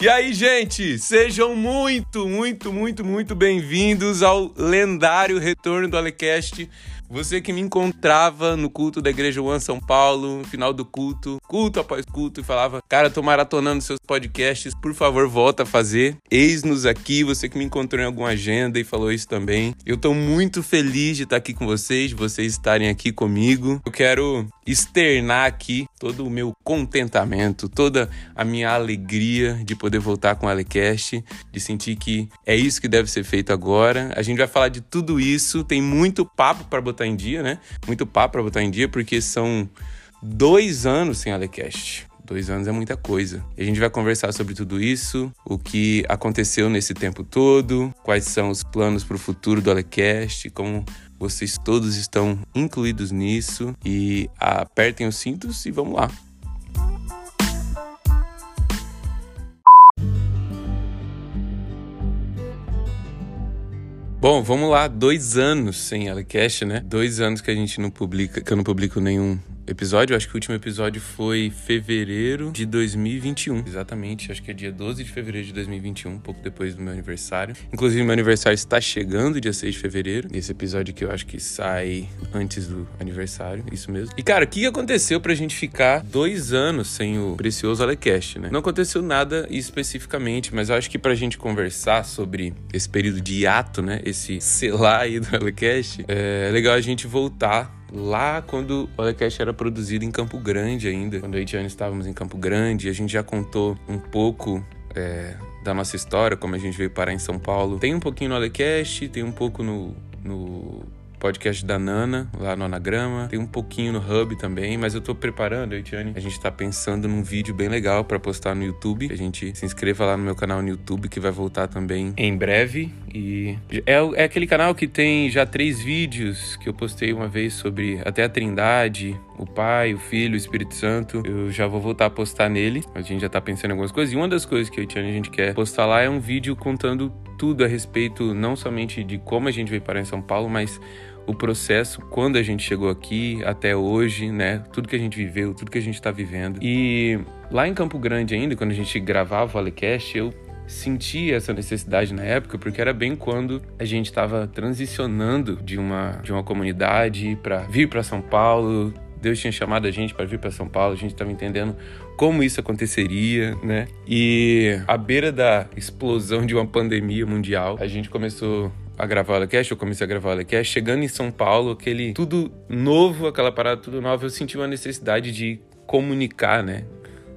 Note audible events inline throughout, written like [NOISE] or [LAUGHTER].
E aí, gente, sejam muito, muito, muito, muito bem-vindos ao lendário retorno do Alecast. Você que me encontrava no culto da Igreja One São Paulo, no final do culto, culto após culto, e falava: Cara, tô maratonando seus podcasts, por favor, volta a fazer. Eis-nos aqui, você que me encontrou em alguma agenda e falou isso também. Eu tô muito feliz de estar aqui com vocês, de vocês estarem aqui comigo. Eu quero externar aqui todo o meu contentamento, toda a minha alegria de poder voltar com o Alecast, de sentir que é isso que deve ser feito agora. A gente vai falar de tudo isso, tem muito papo para botar em dia, né? Muito papo para botar em dia, porque são dois anos sem Alecast. Dois anos é muita coisa. A gente vai conversar sobre tudo isso, o que aconteceu nesse tempo todo, quais são os planos para o futuro do Alecast, como vocês todos estão incluídos nisso. E apertem os cintos e vamos lá. Bom, vamos lá, dois anos sem Alecast, né? Dois anos que a gente não publica, que eu não publico nenhum episódio. Acho que o último episódio foi fevereiro de 2021. Exatamente, acho que é dia 12 de fevereiro de 2021, um pouco depois do meu aniversário. Inclusive, meu aniversário está chegando, dia 6 de fevereiro. Esse episódio aqui eu acho que sai antes do aniversário, isso mesmo. E cara, o que aconteceu pra gente ficar dois anos sem o precioso Alecast, né? Não aconteceu nada especificamente, mas eu acho que pra gente conversar sobre esse período de hiato, né? Esse selar aí do Alecast, é legal a gente voltar lá quando o Olecast era produzido em Campo Grande ainda. Quando eu e Tiane estávamos em Campo Grande, a gente já contou um pouco é, da nossa história, como a gente veio parar em São Paulo. Tem um pouquinho no Alecast, tem um pouco no, no podcast da Nana, lá no Anagrama. Tem um pouquinho no Hub também, mas eu tô preparando, eu. A gente tá pensando num vídeo bem legal para postar no YouTube. A gente se inscreva lá no meu canal no YouTube, que vai voltar também em breve. E é, é aquele canal que tem já três vídeos que eu postei uma vez sobre até a Trindade, o Pai, o Filho, o Espírito Santo. Eu já vou voltar a postar nele. A gente já tá pensando em algumas coisas. E uma das coisas que eu e a gente quer postar lá é um vídeo contando tudo a respeito não somente de como a gente veio parar em São Paulo, mas o processo quando a gente chegou aqui até hoje, né? Tudo que a gente viveu, tudo que a gente está vivendo. E lá em Campo Grande ainda, quando a gente gravava o Alecast, eu senti essa necessidade na época porque era bem quando a gente estava transicionando de uma de uma comunidade para vir para São Paulo. Deus tinha chamado a gente para vir para São Paulo, a gente estava entendendo como isso aconteceria, né? E à beira da explosão de uma pandemia mundial, a gente começou a gravar o Alecast, eu comecei a gravar o Alecast, chegando em São Paulo, aquele tudo novo, aquela parada tudo nova, eu senti uma necessidade de comunicar, né?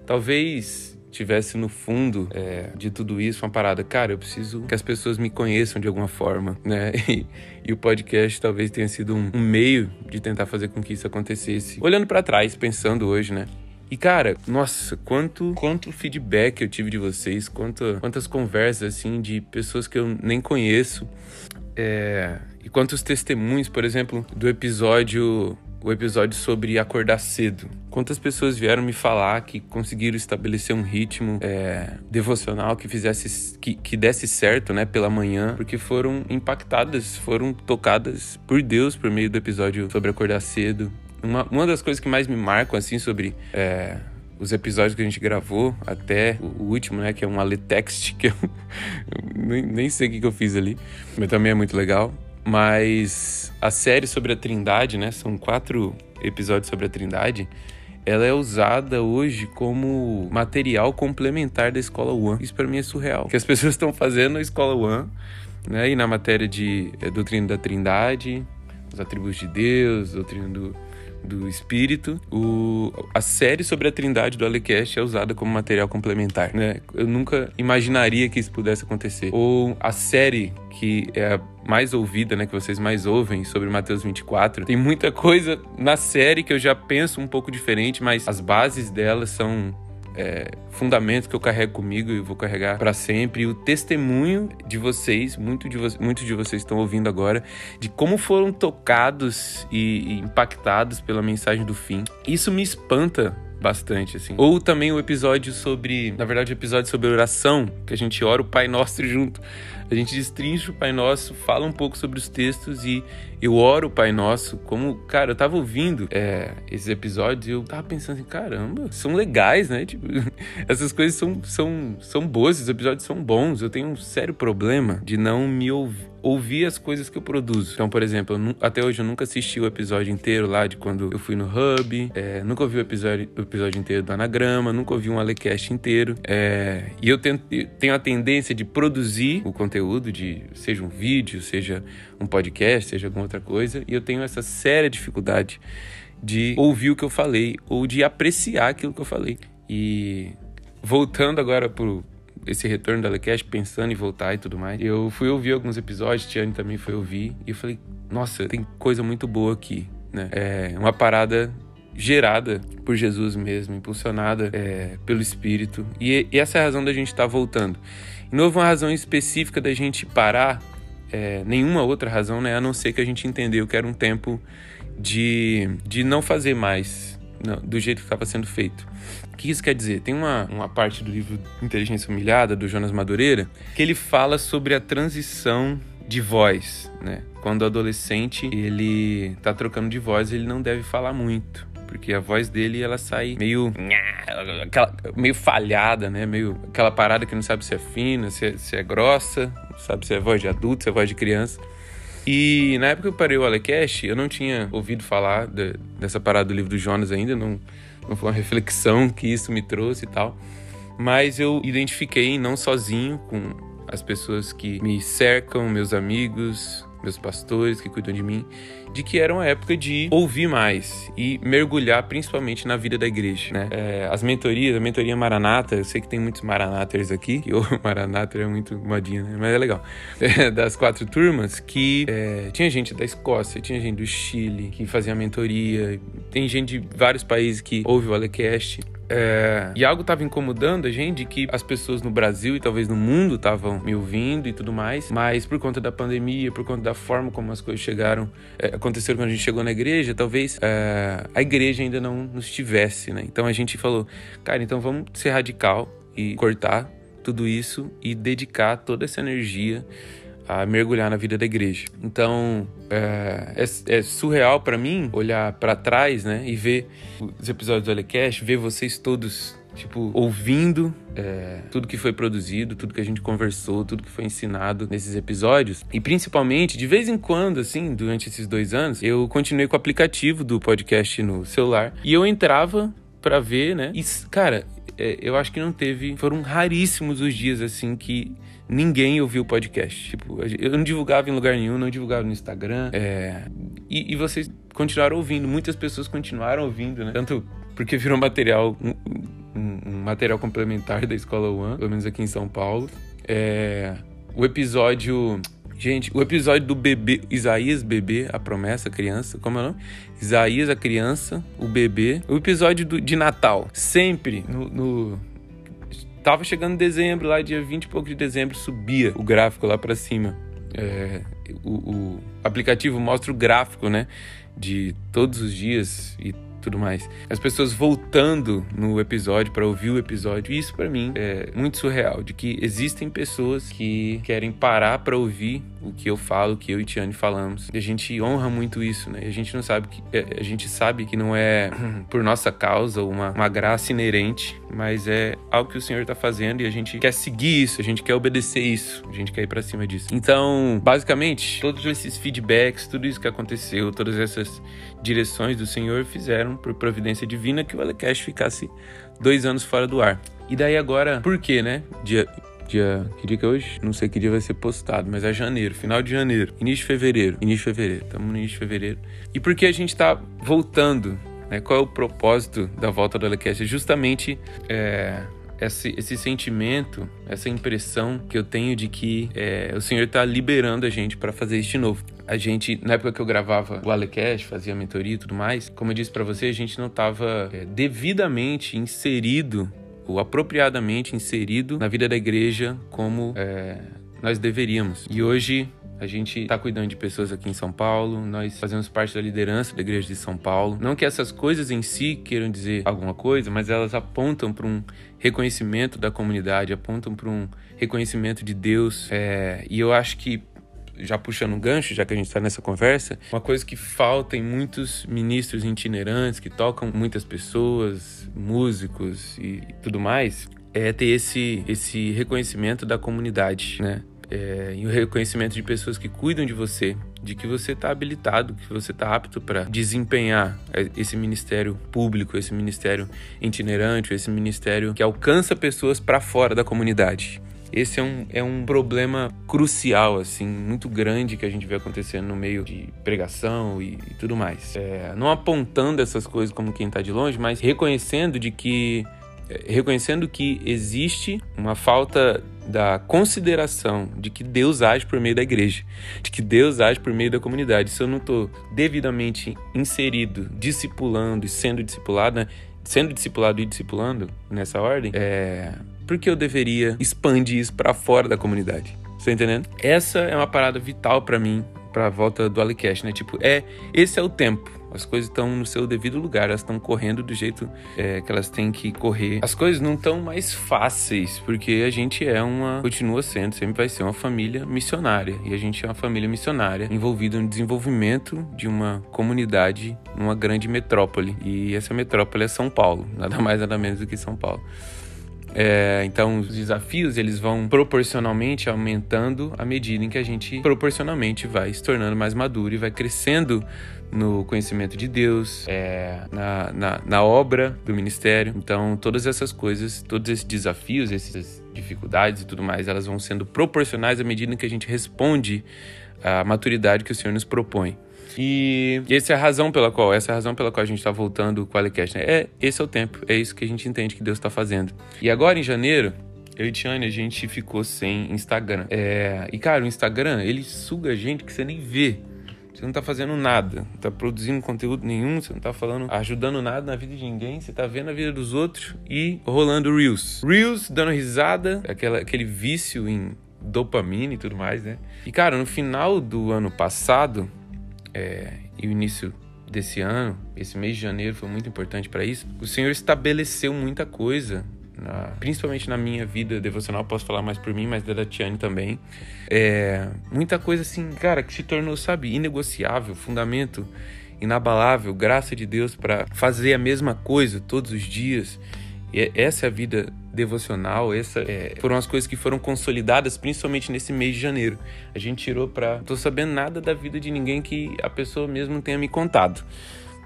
Talvez tivesse no fundo é, de tudo isso uma parada, cara, eu preciso que as pessoas me conheçam de alguma forma, né? [LAUGHS] E, e o podcast talvez tenha sido um, um, meio de tentar fazer com que isso acontecesse. Olhando para trás, pensando hoje, né? E cara, nossa, quanto quanto feedback eu tive de vocês, quanto, quantas conversas assim de pessoas que eu nem conheço. É, e quantos testemunhos, por exemplo, do episódio o episódio sobre acordar cedo. Quantas pessoas vieram me falar que conseguiram estabelecer um ritmo é, devocional que fizesse que, que desse certo, né, pela manhã, porque foram impactadas, foram tocadas por Deus por meio do episódio sobre acordar cedo. Uma, uma das coisas que mais me marcam, assim, sobre é, os episódios que a gente gravou, até o, último, né, que é um Aletext, que eu, [LAUGHS] nem, nem sei o que, que eu fiz ali, mas também é muito legal. Mas a série sobre a Trindade, né, são quatro episódios sobre a Trindade, ela é usada hoje como material complementar da Escola One. Isso para mim é surreal. Que as pessoas estão fazendo a Escola One, né, e na matéria de é, doutrina da Trindade, os atributos de Deus, doutrina do do espírito, o, a série sobre a trindade do Alecast é usada como material complementar, né? Eu nunca imaginaria que isso pudesse acontecer. Ou a série que é a mais ouvida, né, que vocês mais ouvem sobre Mateus 24. Tem muita coisa na série que eu já penso um pouco diferente, mas as bases dela são é, fundamentos que eu carrego comigo e vou carregar para sempre. E o testemunho de vocês, muito de, vo muitos de vocês estão ouvindo agora, de como foram tocados e, e impactados pela mensagem do fim. Isso me espanta bastante, assim. Ou também o episódio sobre, na verdade, o episódio sobre oração, que a gente ora o Pai Nosso [LAUGHS] junto. A gente destrincha o Pai Nosso, fala um pouco sobre os textos e eu oro o Pai Nosso. Como, cara, eu tava ouvindo é, esses episódios e eu tava pensando assim, caramba, são legais, né? [LAUGHS] Tipo, essas coisas são, são, são boas, esses episódios são bons. Eu tenho um sério problema de não me ouvir ouvir as coisas que eu produzo. Então, por exemplo, eu, até hoje eu nunca assisti o episódio inteiro lá de quando eu fui no Hub, é, nunca ouvi o episódio, o episódio inteiro do Anagrama, nunca ouvi um Alecast inteiro. É, e eu, tento, eu tenho a tendência de produzir o conteúdo, de seja um vídeo, seja um podcast, seja alguma outra coisa, e eu tenho essa séria dificuldade de ouvir o que eu falei ou de apreciar aquilo que eu falei. E voltando agora pro, esse retorno da Lecast, pensando em voltar e tudo mais. Eu fui ouvir alguns episódios, Tiane também foi ouvir, e eu falei, nossa, tem coisa muito boa aqui, né? É uma parada gerada por Jesus mesmo, impulsionada é, pelo Espírito. E, e, essa é a razão da gente estar tá voltando. E não houve uma razão específica da gente parar, é, nenhuma outra razão, né? A não ser que a gente entendeu que era um tempo de, de não fazer mais do jeito que estava sendo feito. O que isso quer dizer? Tem uma, uma parte do livro Inteligência Humilhada, do Jonas Madureira, que ele fala sobre a transição de voz, né? Quando o adolescente ele tá trocando de voz, ele não deve falar muito, porque a voz dele ela sai meio [LAUGHS] aquela, meio falhada, né? Meio aquela parada que não sabe se é fina, se é, se é grossa, não sabe se é voz de adulto, se é voz de criança. E na época que eu parei o Alecast, eu não tinha ouvido falar de, dessa parada do livro do Jonas ainda, não, não foi uma reflexão que isso me trouxe e tal. Mas eu identifiquei, não sozinho, com as pessoas que me cercam, meus amigos, meus pastores que cuidam de mim, de que era uma época de ouvir mais e mergulhar principalmente na vida da igreja, né? É, as mentorias, a mentoria Maranata, eu sei que tem muitos Maranaters aqui, que [LAUGHS] o Maranater é muito modinha, né? Mas é legal. [LAUGHS] É, das quatro turmas, que é, tinha gente da Escócia, tinha gente do Chile que fazia mentoria, tem gente de vários países que ouve o Alecast. É, e algo estava incomodando a gente que as pessoas no Brasil e talvez no mundo estavam me ouvindo e tudo mais, mas por conta da pandemia, por conta da forma como as coisas chegaram, é, aconteceram quando a gente chegou na igreja, talvez é, a igreja ainda não nos tivesse, né? Então a gente falou, cara, então vamos ser radical e cortar tudo isso e dedicar toda essa energia a mergulhar na vida da igreja. Então é, é, é surreal para mim olhar para trás, né, e ver os episódios do Alecast, ver vocês todos tipo, ouvindo é, tudo que foi produzido, tudo que a gente conversou, tudo que foi ensinado nesses episódios. E principalmente, de vez em quando, assim, durante esses dois anos, eu continuei com o aplicativo do podcast no celular e eu entrava para ver, né? E, cara, é, eu acho que não teve. Foram raríssimos os dias, assim, que ninguém ouviu o podcast. Tipo, eu não divulgava em lugar nenhum, não divulgava no Instagram. É... E, e, vocês continuaram ouvindo, muitas pessoas continuaram ouvindo, né? Tanto porque virou material, um, um, material complementar da Escola One, pelo menos aqui em São Paulo. É... O episódio. Gente, o episódio do bebê, Isaías bebê, a promessa, criança, como é o nome? Isaías, a criança, o bebê. O episódio do, de Natal, sempre no, no Tava chegando dezembro, lá dia 20 e pouco de dezembro, subia o gráfico lá para cima. É, o, o, aplicativo mostra o gráfico, né? De todos os dias e tudo mais. As pessoas voltando no episódio para ouvir o episódio. Isso para mim é muito surreal, de que existem pessoas que querem parar para ouvir o que eu falo, o que eu e Tiane falamos. E a gente honra muito isso, né? E a gente não sabe que é, a gente sabe que não é [CLEARS THROAT] por nossa causa uma, uma graça inerente, mas é algo que o Senhor tá fazendo e a gente quer seguir isso, a gente quer obedecer isso, a gente quer ir para cima disso. Então, basicamente, todos esses feedbacks, tudo isso que aconteceu, todas essas direções do Senhor fizeram, por providência divina, que o Alecast ficasse dois anos fora do ar. E daí agora, por quê, né? Dia, dia. Que dia que é hoje? Não sei que dia vai ser postado, mas é janeiro, final de janeiro, início de fevereiro. Início de fevereiro, estamos no início de fevereiro. E por que a gente tá voltando? Né? Qual é o propósito da volta do Alecast? É justamente. É, esse, esse sentimento, essa impressão que eu tenho de que é, o Senhor está liberando a gente para fazer isso de novo. A gente, na época que eu gravava o Alecast, fazia mentoria e tudo mais, como eu disse para você, a gente não estava é, devidamente inserido apropriadamente inserido na vida da igreja como é, nós deveríamos. E hoje A gente está cuidando de pessoas aqui em São Paulo, nós fazemos parte da liderança da igreja de São Paulo. Não que essas coisas em si queiram dizer alguma coisa, mas elas apontam para um reconhecimento da comunidade, apontam para um reconhecimento de Deus. É, e eu acho que já puxando um gancho, já que a gente está nessa conversa, uma coisa que falta em muitos ministros itinerantes que tocam muitas pessoas, músicos e tudo mais, é ter esse, esse reconhecimento da comunidade, né? É, e o reconhecimento de pessoas que cuidam de você, de que você está habilitado, que você está apto para desempenhar esse ministério público, esse ministério itinerante, esse ministério que alcança pessoas para fora da comunidade. Esse é um, é um problema crucial, assim, muito grande que a gente vê acontecendo no meio de pregação e, e tudo mais. É, não apontando essas coisas como quem está de longe, mas reconhecendo de que é, reconhecendo que existe uma falta da consideração de que Deus age por meio da igreja, de que Deus age por meio da comunidade. Se eu não estou devidamente inserido, discipulando e sendo discipulado, né? sendo discipulado e discipulando nessa ordem, é... por que eu deveria expandir isso para fora da comunidade? Você tá entendendo? Essa é uma parada vital para mim, para a volta do Alicast, né? Tipo, é esse é o tempo as coisas estão no seu devido lugar, elas estão correndo do jeito é, que elas têm que correr. As coisas não estão mais fáceis, porque a gente é uma, continua sendo, sempre vai ser uma família missionária. E a gente é uma família missionária envolvida no desenvolvimento de uma comunidade numa grande metrópole. E essa metrópole é São Paulo, nada mais nada menos do que São Paulo. É, então, os desafios eles vão proporcionalmente aumentando à medida em que a gente proporcionalmente vai se tornando mais maduro e vai crescendo no conhecimento de Deus, é, na, na, na, obra do ministério. Então, todas essas coisas, todos esses desafios, essas dificuldades e tudo mais, elas vão sendo proporcionais à medida que a gente responde à maturidade que o Senhor nos propõe. E essa é a razão pela qual, essa é a razão pela qual a gente está voltando o Alicast. Né? É, esse é o tempo, é isso que a gente entende que Deus está fazendo. E agora, em janeiro, eu e Tiane, a gente ficou sem Instagram. É, e, cara, o Instagram, ele suga gente que você nem vê. Você não tá fazendo nada, não tá produzindo conteúdo nenhum, você não tá falando, ajudando nada na vida de ninguém, você tá vendo a vida dos outros e rolando Reels. Reels dando risada, aquela, aquele vício em dopamina e tudo mais, né? E cara, no final do ano passado é, e o início desse ano, esse mês de janeiro foi muito importante para isso. O Senhor estabeleceu muita coisa na, principalmente na minha vida devocional, posso falar mais por mim, mas da Tiane também. É, muita coisa assim, cara, que se tornou, sabe, inegociável, fundamento inabalável, graça de Deus para fazer a mesma coisa todos os dias. E essa é a vida devocional, essa é, foram as coisas que foram consolidadas principalmente nesse mês de janeiro. A gente tirou para, tô sabendo nada da vida de ninguém que a pessoa mesmo tenha me contado.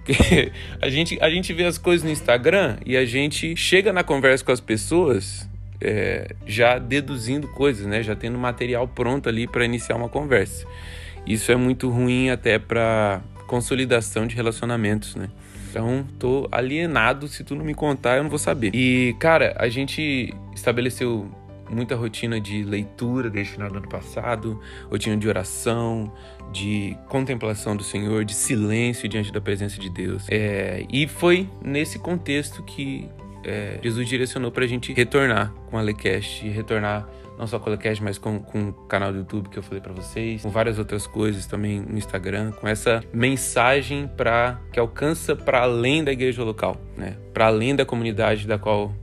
[LAUGHS] A gente, a gente vê as coisas no Instagram e a gente chega na conversa com as pessoas é, já deduzindo coisas, né? Já tendo material pronto ali para iniciar uma conversa. Isso é muito ruim até para consolidação de relacionamentos, né? Então, tô alienado. Se tu não me contar, eu não vou saber. E, cara, a gente estabeleceu muita rotina de leitura desde o final do ano passado, rotina de oração, de contemplação do Senhor, de silêncio diante da presença de Deus. É, e foi nesse contexto que é, Jesus direcionou a gente retornar com a Lecast, retornar não só com a Lecast, mas com, com o canal do YouTube que eu falei para vocês, com várias outras coisas também no Instagram, com essa mensagem para que alcança para além da igreja local, né? Para além da comunidade da qual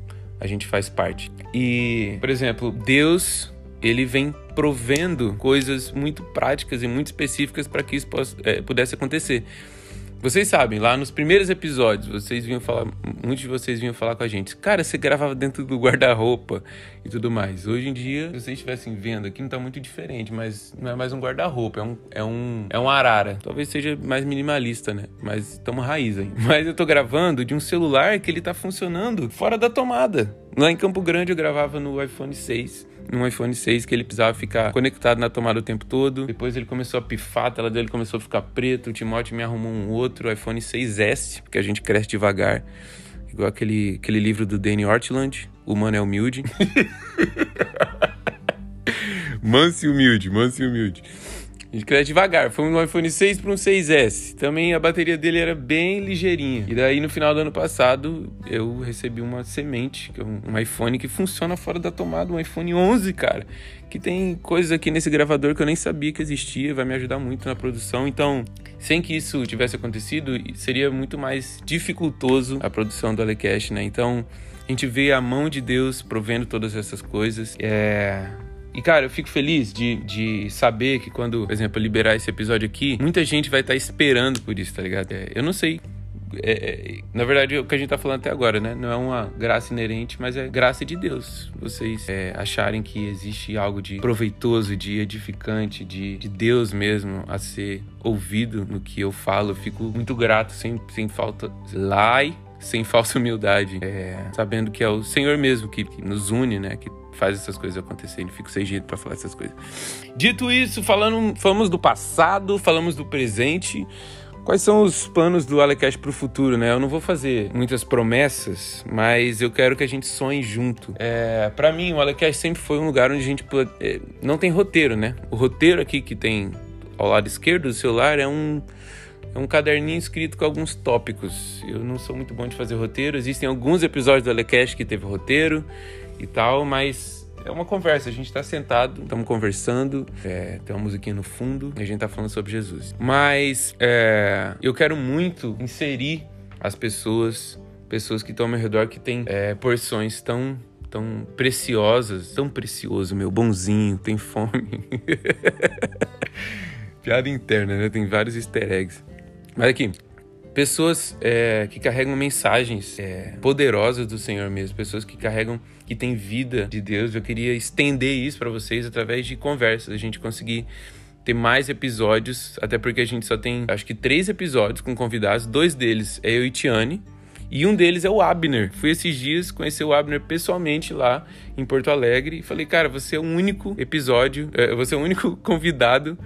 a gente faz parte. E, por exemplo, Deus ele vem provendo coisas muito práticas e muito específicas para que isso possa, é, pudesse acontecer. Vocês sabem, lá nos primeiros episódios, vocês vinham falar, muitos de vocês vinham falar com a gente, cara, você gravava dentro do guarda-roupa e tudo mais. Hoje em dia, se vocês estivessem vendo aqui, não tá muito diferente, mas não é mais um guarda-roupa, é um, é um, é um arara. Talvez seja mais minimalista, né? Mas estamos raiz aí. [LAUGHS] Mas eu tô gravando de um celular que ele tá funcionando fora da tomada. Lá em Campo Grande eu gravava no iPhone 6 num iPhone 6 que ele precisava ficar conectado na tomada o tempo todo. Depois ele começou a pifar, a tela dele começou a ficar preta. O Timóteo me arrumou um outro iPhone 6S, porque a gente cresce devagar. Igual aquele, aquele livro do Danny Ortland, O Humano é Humilde. [LAUGHS] manso e humilde, manso e humilde. A gente cresce devagar. Foi um iPhone 6 para um 6S. Também a bateria dele era bem ligeirinha. E daí no final do ano passado eu recebi uma semente, que é um iPhone que funciona fora da tomada, um iPhone 11, cara. Que tem coisas aqui nesse gravador que eu nem sabia que existia, vai me ajudar muito na produção. Então, sem que isso tivesse acontecido, seria muito mais dificultoso a produção do Alecast, né? Então, a gente vê a mão de Deus provendo todas essas coisas. É. E, cara, eu fico feliz de, de saber que quando, por exemplo, liberar esse episódio aqui, muita gente vai estar tá esperando por isso, tá ligado? É, eu não sei é, é, na verdade, o que a gente tá falando até agora, né? Não é uma graça inerente, mas é graça de Deus. Vocês é, acharem que existe algo de proveitoso, de edificante, de, de Deus mesmo a ser ouvido no que eu falo. Eu fico muito grato, sem, sem falta. Lai sem falsa humildade, é, sabendo que é o Senhor mesmo que, que, nos une, né? Que faz essas coisas acontecerem. Fico sem jeito para falar essas coisas. Dito isso, falando, falamos do passado, falamos do presente. Quais são os planos do Alecast para o futuro, né? Eu não vou fazer muitas promessas, mas eu quero que a gente sonhe junto. É, para mim, o Alecast sempre foi um lugar onde a gente é, não tem roteiro, né? O roteiro aqui que tem ao lado esquerdo do celular é um é um caderninho escrito com alguns tópicos. Eu não sou muito bom de fazer roteiro. Existem alguns episódios do Alecast que teve roteiro e tal, mas é uma conversa. A gente está sentado, estamos conversando, é, tem uma musiquinha no fundo e a gente está falando sobre Jesus. Mas é, eu quero muito inserir as pessoas, pessoas que estão ao meu redor que têm é, porções tão tão preciosas, tão precioso, meu bonzinho, tem fome. [LAUGHS] Piada interna, né? Tem vários easter eggs. Mas aqui, pessoas é, que carregam mensagens é, poderosas do Senhor mesmo, pessoas que carregam, que têm vida de Deus. Eu queria estender isso para vocês através de conversas, a gente conseguir ter mais episódios, até porque a gente só tem, acho que três episódios com convidados, dois deles é eu e Tiane, e um deles é o Abner. Fui esses dias conhecer o Abner pessoalmente lá em Porto Alegre e falei, cara, você é o único episódio, é, você é o único [LAUGHS] convidado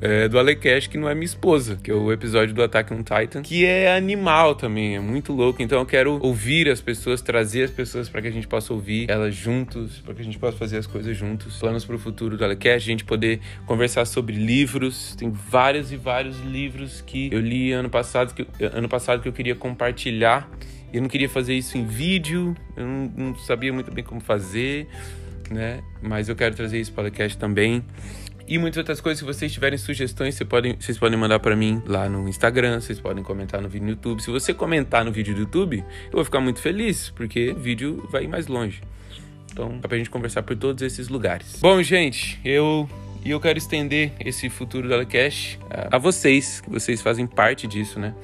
é, do Alecast, que não é minha esposa, que é o episódio do Attack on Titan, que é animal também, é muito louco. Então eu quero ouvir as pessoas, trazer as pessoas para que a gente possa ouvir elas juntos, para que a gente possa fazer as coisas juntos. Planos para o futuro do Alecast, a gente poder conversar sobre livros. Tem vários e vários livros que eu li ano passado que, ano passado que eu queria compartilhar. Eu não queria fazer isso em vídeo, eu não, não sabia muito bem como fazer, né? Mas eu quero trazer isso para o Alecast também. E muitas outras coisas, se vocês tiverem sugestões, vocês podem, vocês podem mandar para mim lá no Instagram, vocês podem comentar no vídeo no YouTube. Se você comentar no vídeo do YouTube, eu vou ficar muito feliz, porque o vídeo vai ir mais longe. Então, dá pra gente conversar por todos esses lugares. Bom, gente, eu e eu quero estender esse futuro do Alecast a, a vocês, que vocês fazem parte disso, né?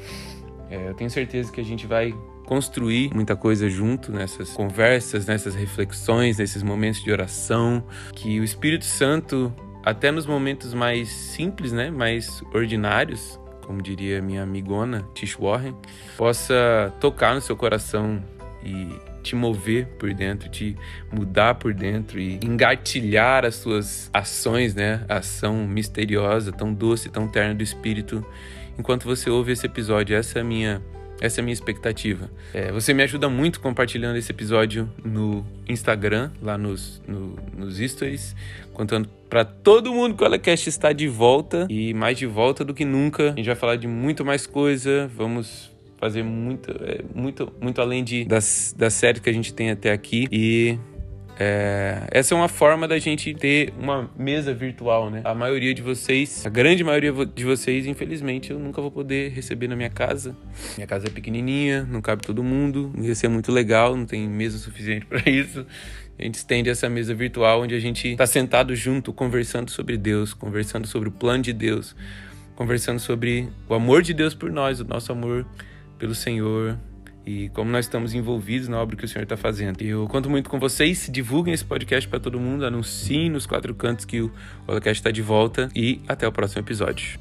É, eu tenho certeza que a gente vai construir muita coisa junto nessas conversas, nessas reflexões, nesses momentos de oração, que o Espírito Santo até nos momentos mais simples, né, mais ordinários, como diria minha amigona Tish Warren, possa tocar no seu coração e te mover por dentro, te mudar por dentro e engatilhar as suas ações, né? A ação misteriosa, tão doce, tão terna do Espírito, enquanto você ouve esse episódio. Essa é a minha essa é a minha expectativa. É, você me ajuda muito compartilhando esse episódio no Instagram, lá nos, no, nos stories, contando para todo mundo que o Alecast está de volta e mais de volta do que nunca. A gente vai falar de muito mais coisa, vamos fazer muito, é, muito, muito além de, das, das séries que a gente tem até aqui. E é, essa é uma forma da gente ter uma mesa virtual, né? A maioria de vocês, a grande maioria de vocês, infelizmente, eu nunca vou poder receber na minha casa. Minha casa é pequenininha, não cabe todo mundo, ia ser muito legal, não tem mesa suficiente [LAUGHS] para isso. A gente estende essa mesa virtual onde a gente está sentado junto, conversando sobre Deus, conversando sobre o plano de Deus, conversando sobre o amor de Deus por nós, o nosso amor pelo Senhor, e como nós estamos envolvidos na obra que o Senhor está fazendo. Eu conto muito com vocês, divulguem esse podcast para todo mundo, anunciem nos quatro cantos que o podcast está de volta e até o próximo episódio.